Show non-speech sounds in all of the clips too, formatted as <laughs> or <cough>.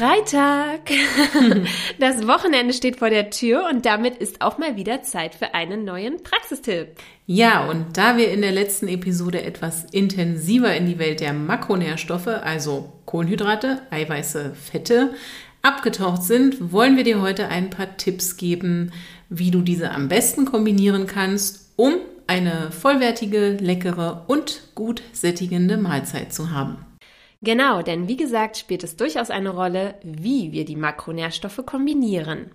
Freitag. <laughs> Das Wochenende steht vor der Tür und damit ist auch mal wieder Zeit für einen neuen Praxistipp. Ja, und da wir in der letzten Episode etwas intensiver in die Welt der Makronährstoffe, also Kohlenhydrate, Eiweiße, Fette, abgetaucht sind, wollen wir dir heute ein paar Tipps geben, wie du diese am besten kombinieren kannst, um eine vollwertige, leckere und gut sättigende Mahlzeit zu haben. Genau, denn wie gesagt spielt es durchaus eine Rolle, wie wir die Makronährstoffe kombinieren.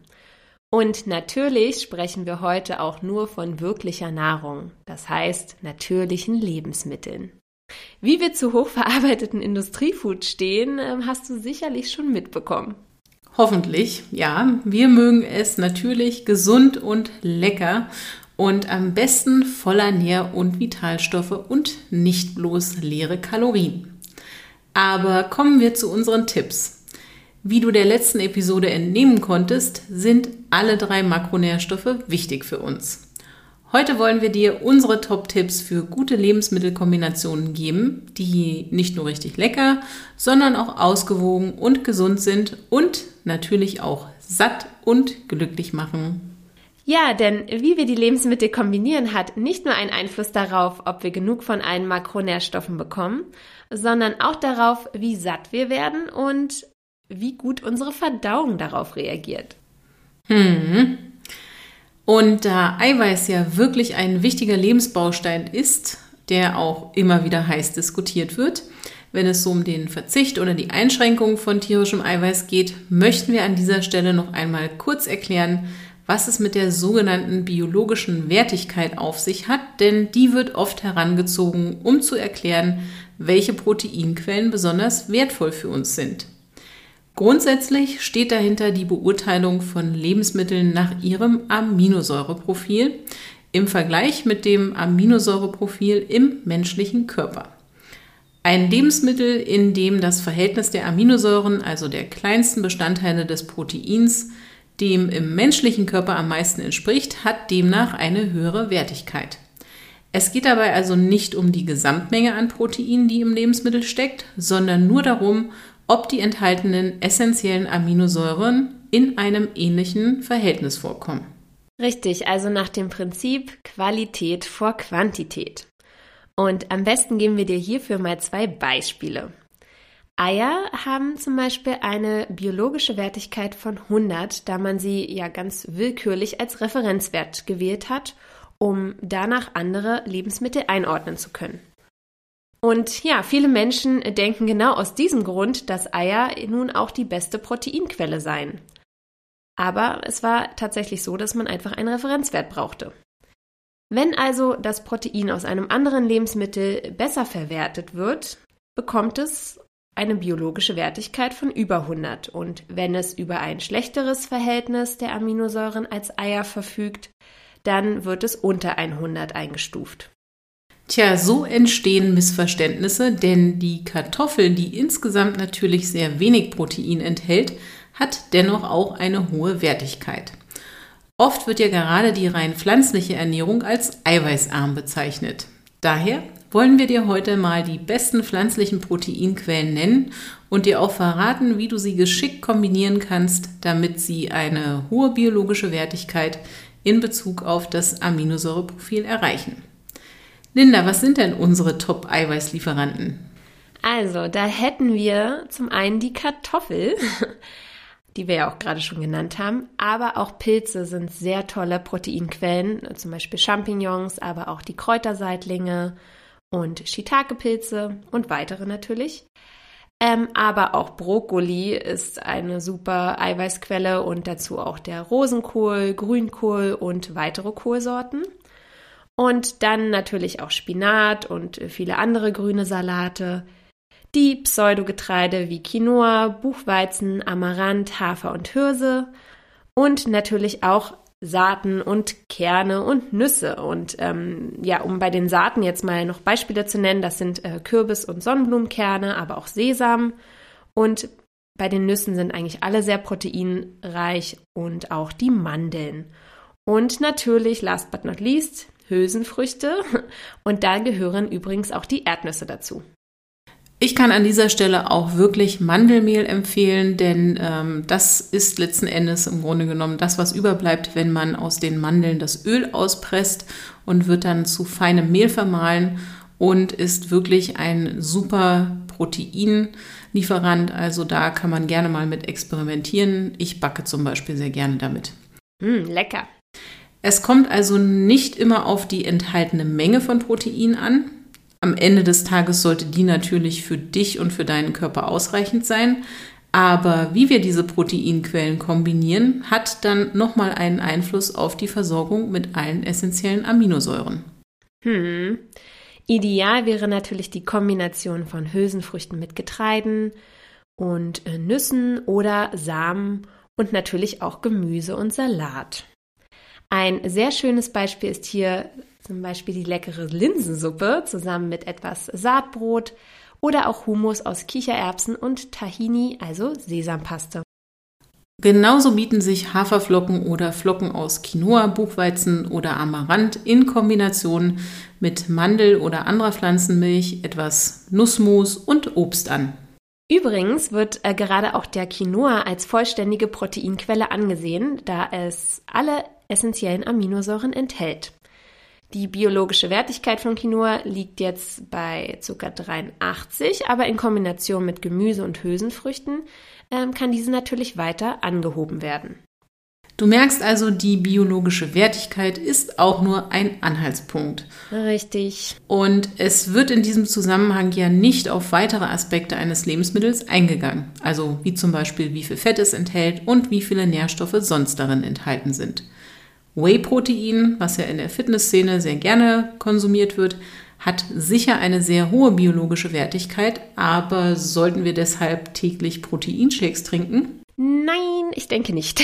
Und natürlich sprechen wir heute auch nur von wirklicher Nahrung, das heißt natürlichen Lebensmitteln. Wie wir zu hochverarbeiteten Industriefood stehen, ähm, hast du sicherlich schon mitbekommen. Hoffentlich, ja. Wir mögen es natürlich gesund und lecker und am besten voller Nähr- und Vitalstoffe und nicht bloß leere Kalorien. Aber kommen wir zu unseren Tipps. Wie du der letzten Episode entnehmen konntest, sind alle drei Makronährstoffe wichtig für uns. Heute wollen wir dir unsere Top-Tipps für gute Lebensmittelkombinationen geben, die nicht nur richtig lecker, sondern auch ausgewogen und gesund sind und natürlich auch satt und glücklich machen. Ja, denn wie wir die Lebensmittel kombinieren, hat nicht nur einen Einfluss darauf, ob wir genug von allen Makronährstoffen bekommen, sondern auch darauf, wie satt wir werden und wie gut unsere Verdauung darauf reagiert. Hm. Und da Eiweiß ja wirklich ein wichtiger Lebensbaustein ist, der auch immer wieder heiß diskutiert wird, wenn es so um den Verzicht oder die Einschränkung von tierischem Eiweiß geht, möchten wir an dieser Stelle noch einmal kurz erklären, was es mit der sogenannten biologischen Wertigkeit auf sich hat, denn die wird oft herangezogen, um zu erklären, welche Proteinquellen besonders wertvoll für uns sind. Grundsätzlich steht dahinter die Beurteilung von Lebensmitteln nach ihrem Aminosäureprofil im Vergleich mit dem Aminosäureprofil im menschlichen Körper. Ein Lebensmittel, in dem das Verhältnis der Aminosäuren, also der kleinsten Bestandteile des Proteins, dem im menschlichen Körper am meisten entspricht, hat demnach eine höhere Wertigkeit. Es geht dabei also nicht um die Gesamtmenge an Proteinen, die im Lebensmittel steckt, sondern nur darum, ob die enthaltenen essentiellen Aminosäuren in einem ähnlichen Verhältnis vorkommen. Richtig, also nach dem Prinzip Qualität vor Quantität. Und am besten geben wir dir hierfür mal zwei Beispiele. Eier haben zum Beispiel eine biologische Wertigkeit von 100, da man sie ja ganz willkürlich als Referenzwert gewählt hat, um danach andere Lebensmittel einordnen zu können. Und ja, viele Menschen denken genau aus diesem Grund, dass Eier nun auch die beste Proteinquelle seien. Aber es war tatsächlich so, dass man einfach einen Referenzwert brauchte. Wenn also das Protein aus einem anderen Lebensmittel besser verwertet wird, bekommt es eine biologische Wertigkeit von über 100 und wenn es über ein schlechteres Verhältnis der Aminosäuren als Eier verfügt, dann wird es unter 100 eingestuft. Tja, so entstehen Missverständnisse, denn die Kartoffel, die insgesamt natürlich sehr wenig Protein enthält, hat dennoch auch eine hohe Wertigkeit. Oft wird ja gerade die rein pflanzliche Ernährung als eiweißarm bezeichnet. Daher wollen wir dir heute mal die besten pflanzlichen Proteinquellen nennen und dir auch verraten, wie du sie geschickt kombinieren kannst, damit sie eine hohe biologische Wertigkeit in Bezug auf das Aminosäureprofil erreichen. Linda, was sind denn unsere Top-Eiweißlieferanten? Also, da hätten wir zum einen die Kartoffel, <laughs> die wir ja auch gerade schon genannt haben, aber auch Pilze sind sehr tolle Proteinquellen, zum Beispiel Champignons, aber auch die Kräuterseitlinge, und Shiitake-Pilze und weitere natürlich. Ähm, aber auch Brokkoli ist eine super Eiweißquelle und dazu auch der Rosenkohl, Grünkohl und weitere Kohlsorten. Und dann natürlich auch Spinat und viele andere grüne Salate. Die Pseudogetreide wie Quinoa, Buchweizen, Amaranth, Hafer und Hirse. Und natürlich auch Saaten und Kerne und Nüsse. Und ähm, ja, um bei den Saaten jetzt mal noch Beispiele zu nennen, das sind äh, Kürbis- und Sonnenblumenkerne, aber auch Sesam. Und bei den Nüssen sind eigentlich alle sehr proteinreich und auch die Mandeln. Und natürlich, last but not least, Hülsenfrüchte. <laughs> Und da gehören übrigens auch die Erdnüsse dazu. Ich kann an dieser Stelle auch wirklich Mandelmehl empfehlen, denn ähm, das ist letzten Endes im Grunde genommen das, was überbleibt, wenn man aus den Mandeln das Öl auspresst und wird dann zu feinem Mehl vermahlen und ist wirklich ein super Proteinlieferant. Also da kann man gerne mal mit experimentieren. Ich backe zum Beispiel sehr gerne damit. Mm, lecker. Es kommt also nicht immer auf die enthaltene Menge von Protein an. Am Ende des Tages sollte die natürlich für dich und für deinen Körper ausreichend sein. Aber wie wir diese Proteinquellen kombinieren, hat dann nochmal einen Einfluss auf die Versorgung mit allen essentiellen Aminosäuren. Hm. Ideal wäre natürlich die Kombination von Hülsenfrüchten mit Getreiden und äh, Nüssen oder Samen und natürlich auch Gemüse und Salat. Ein sehr schönes Beispiel ist hier zum Beispiel die leckere Linsensuppe zusammen mit etwas Saatbrot oder auch Hummus aus Kichererbsen und Tahini, also Sesampaste. Genauso bieten sich Haferflocken oder Flocken aus Quinoa, Buchweizen oder Amaranth in Kombination mit Mandel oder anderer Pflanzenmilch, etwas Nussmus und Obst an. Übrigens wird äh, gerade auch der Quinoa als vollständige Proteinquelle angesehen, da es alle essentiellen Aminosäuren enthält. Die biologische Wertigkeit von Quinoa liegt jetzt bei ca. 83, aber in Kombination mit Gemüse und Hülsenfrüchten ähm, kann diese natürlich weiter angehoben werden. Du merkst also, die biologische Wertigkeit ist auch nur ein Anhaltspunkt. Richtig. Und es wird in diesem Zusammenhang ja nicht auf weitere Aspekte eines Lebensmittels eingegangen. Also wie zum Beispiel, wie viel Fett es enthält und wie viele Nährstoffe sonst darin enthalten sind. Whey-Protein, was ja in der Fitnessszene sehr gerne konsumiert wird, hat sicher eine sehr hohe biologische Wertigkeit, aber sollten wir deshalb täglich Proteinshakes trinken? Nein, ich denke nicht.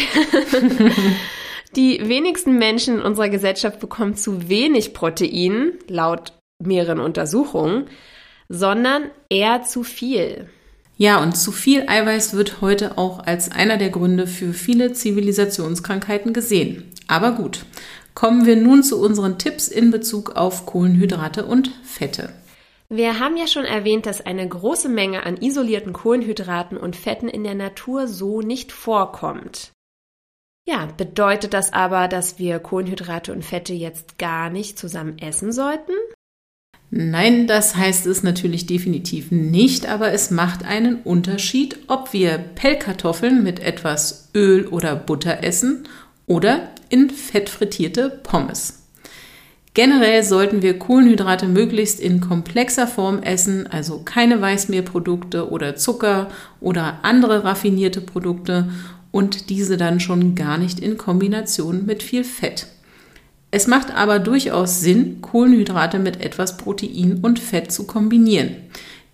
<laughs> Die wenigsten Menschen in unserer Gesellschaft bekommen zu wenig Protein, laut mehreren Untersuchungen, sondern eher zu viel. Ja, und zu viel Eiweiß wird heute auch als einer der Gründe für viele Zivilisationskrankheiten gesehen. Aber gut, kommen wir nun zu unseren Tipps in Bezug auf Kohlenhydrate und Fette. Wir haben ja schon erwähnt, dass eine große Menge an isolierten Kohlenhydraten und Fetten in der Natur so nicht vorkommt. Ja, bedeutet das aber, dass wir Kohlenhydrate und Fette jetzt gar nicht zusammen essen sollten? Nein, das heißt es natürlich definitiv nicht, aber es macht einen Unterschied, ob wir Pellkartoffeln mit etwas Öl oder Butter essen oder in fettfrittierte Pommes. Generell sollten wir Kohlenhydrate möglichst in komplexer Form essen, also keine Weißmehlprodukte oder Zucker oder andere raffinierte Produkte und diese dann schon gar nicht in Kombination mit viel Fett. Es macht aber durchaus Sinn, Kohlenhydrate mit etwas Protein und Fett zu kombinieren.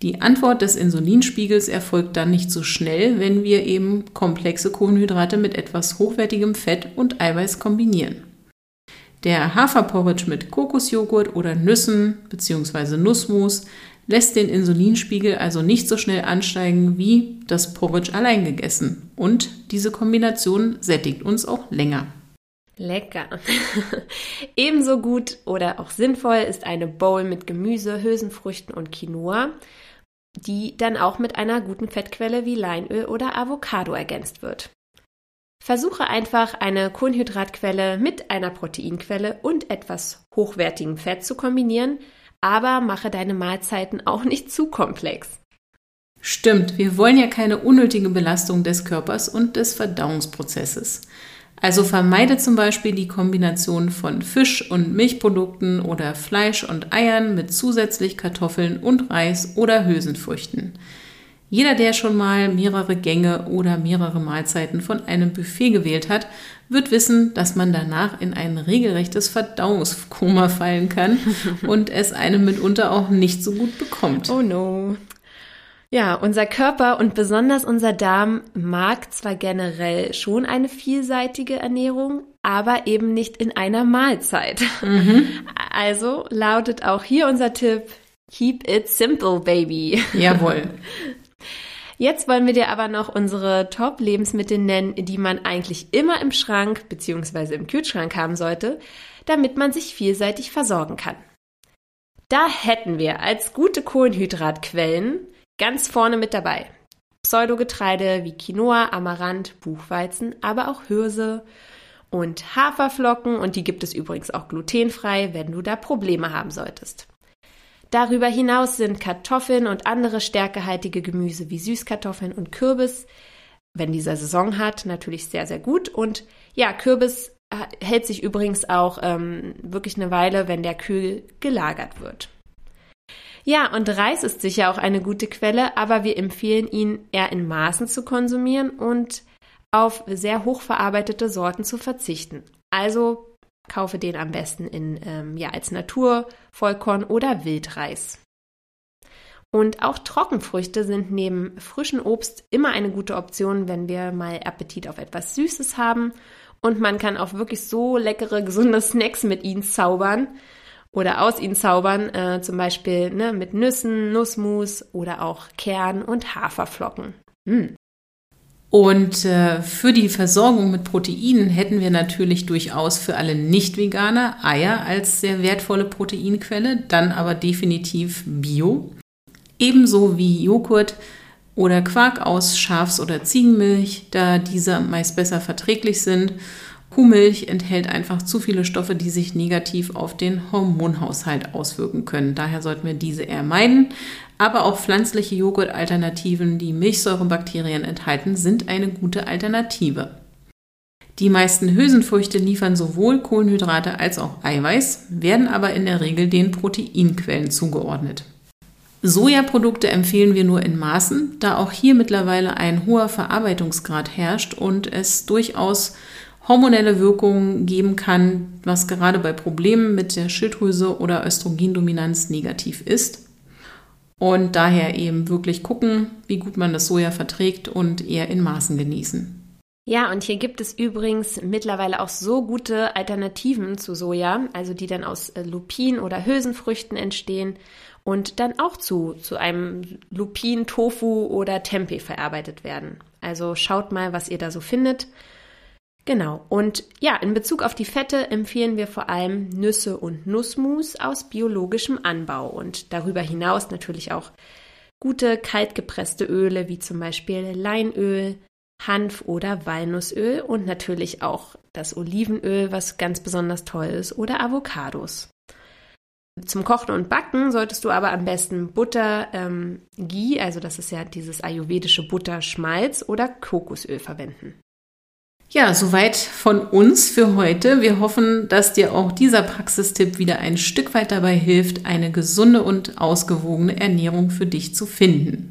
Die Antwort des Insulinspiegels erfolgt dann nicht so schnell, wenn wir eben komplexe Kohlenhydrate mit etwas hochwertigem Fett und Eiweiß kombinieren. Der Haferporridge mit Kokosjoghurt oder Nüssen bzw. Nussmus lässt den Insulinspiegel also nicht so schnell ansteigen wie das Porridge allein gegessen. Und diese Kombination sättigt uns auch länger. Lecker. <laughs> Ebenso gut oder auch sinnvoll ist eine Bowl mit Gemüse, Hülsenfrüchten und Quinoa die dann auch mit einer guten Fettquelle wie Leinöl oder Avocado ergänzt wird. Versuche einfach eine Kohlenhydratquelle mit einer Proteinquelle und etwas hochwertigem Fett zu kombinieren, aber mache deine Mahlzeiten auch nicht zu komplex. Stimmt, wir wollen ja keine unnötige Belastung des Körpers und des Verdauungsprozesses. Also vermeide zum Beispiel die Kombination von Fisch und Milchprodukten oder Fleisch und Eiern mit zusätzlich Kartoffeln und Reis oder Hülsenfrüchten. Jeder, der schon mal mehrere Gänge oder mehrere Mahlzeiten von einem Buffet gewählt hat, wird wissen, dass man danach in ein regelrechtes Verdauungskoma fallen kann <laughs> und es einem mitunter auch nicht so gut bekommt. Oh no. Ja, unser Körper und besonders unser Darm mag zwar generell schon eine vielseitige Ernährung, aber eben nicht in einer Mahlzeit. Mhm. <laughs> Also lautet auch hier unser Tipp, keep it simple, baby. Jawohl. <laughs> Jetzt wollen wir dir aber noch unsere Top-Lebensmittel nennen, die man eigentlich immer im Schrank bzw. im Kühlschrank haben sollte, damit man sich vielseitig versorgen kann. Da hätten wir als gute Kohlenhydratquellen ganz vorne mit dabei. Pseudogetreide wie Quinoa, Amaranth, Buchweizen, aber auch Hirse und Haferflocken und die gibt es übrigens auch glutenfrei, wenn du da Probleme haben solltest. Darüber hinaus sind Kartoffeln und andere stärkehaltige Gemüse wie Süßkartoffeln und Kürbis, wenn dieser Saison hat, natürlich sehr, sehr gut. Und ja, Kürbis äh, hält sich übrigens auch ähm, wirklich eine Weile, wenn der kühl gelagert wird. Ja, und Reis ist sicher auch eine gute Quelle, aber wir empfehlen ihn eher in Maßen zu konsumieren und auf sehr hochverarbeitete Sorten zu verzichten. Also kaufe den am besten in, ähm, ja, als Natur, Vollkorn oder Wildreis. Und auch Trockenfrüchte sind neben frischem Obst immer eine gute Option, wenn wir mal Appetit auf etwas Süßes haben. Und man kann auch wirklich so leckere, gesunde Snacks mit ihnen zaubern oder aus ihnen zaubern, äh, zum Beispiel ne, mit Nüssen, Nussmus oder auch Kern- und Haferflocken. Mm. Und äh, für die Versorgung mit Proteinen hätten wir natürlich durchaus für alle Nicht-Veganer Eier als sehr wertvolle Proteinquelle, dann aber definitiv Bio. Ebenso wie Joghurt oder Quark aus Schafs- oder Ziegenmilch, da diese meist besser verträglich sind. Kuhmilch enthält einfach zu viele Stoffe, die sich negativ auf den Hormonhaushalt auswirken können. Daher sollten wir diese eher meiden. Aber auch pflanzliche Joghurtalternativen, die Milchsäurebakterien enthalten, sind eine gute Alternative. Die meisten Hülsenfrüchte liefern sowohl Kohlenhydrate als auch Eiweiß, werden aber in der Regel den Proteinquellen zugeordnet. Sojaprodukte empfehlen wir nur in Maßen, da auch hier mittlerweile ein hoher Verarbeitungsgrad herrscht und es durchaus hormonelle Wirkungen geben kann, was gerade bei Problemen mit der Schilddrüse oder Östrogendominanz negativ ist. Und daher eben wirklich gucken, wie gut man das Soja verträgt und eher in Maßen genießen. Ja, und hier gibt es übrigens mittlerweile auch so gute Alternativen zu Soja, also die dann aus äh, Lupin oder Hülsenfrüchten entstehen und dann auch zu, zu einem Lupin, Tofu oder Tempeh verarbeitet werden. Also schaut mal, was ihr da so findet. Genau. Und ja, in Bezug auf die Fette empfehlen wir vor allem Nüsse und Nussmus aus biologischem Anbau und darüber hinaus natürlich auch gute kaltgepresste Öle wie zum Beispiel Leinöl, Hanf oder Walnussöl und natürlich auch das Olivenöl, was ganz besonders toll ist, oder Avocados. Zum Kochen und Backen solltest du aber am besten Butter, ähm, Ghee, also das ist ja dieses ayurvedische Butterschmalz oder Kokosöl verwenden. Ja, soweit von uns für heute. Wir hoffen, dass dir auch dieser Praxistipp wieder ein Stück weit dabei hilft, eine gesunde und ausgewogene Ernährung für dich zu finden.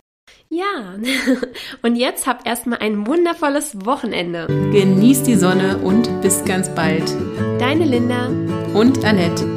Ja, <laughs> und jetzt hab erstmal ein wundervolles Wochenende. Genieß die Sonne und bis ganz bald. Deine Linda und Annette.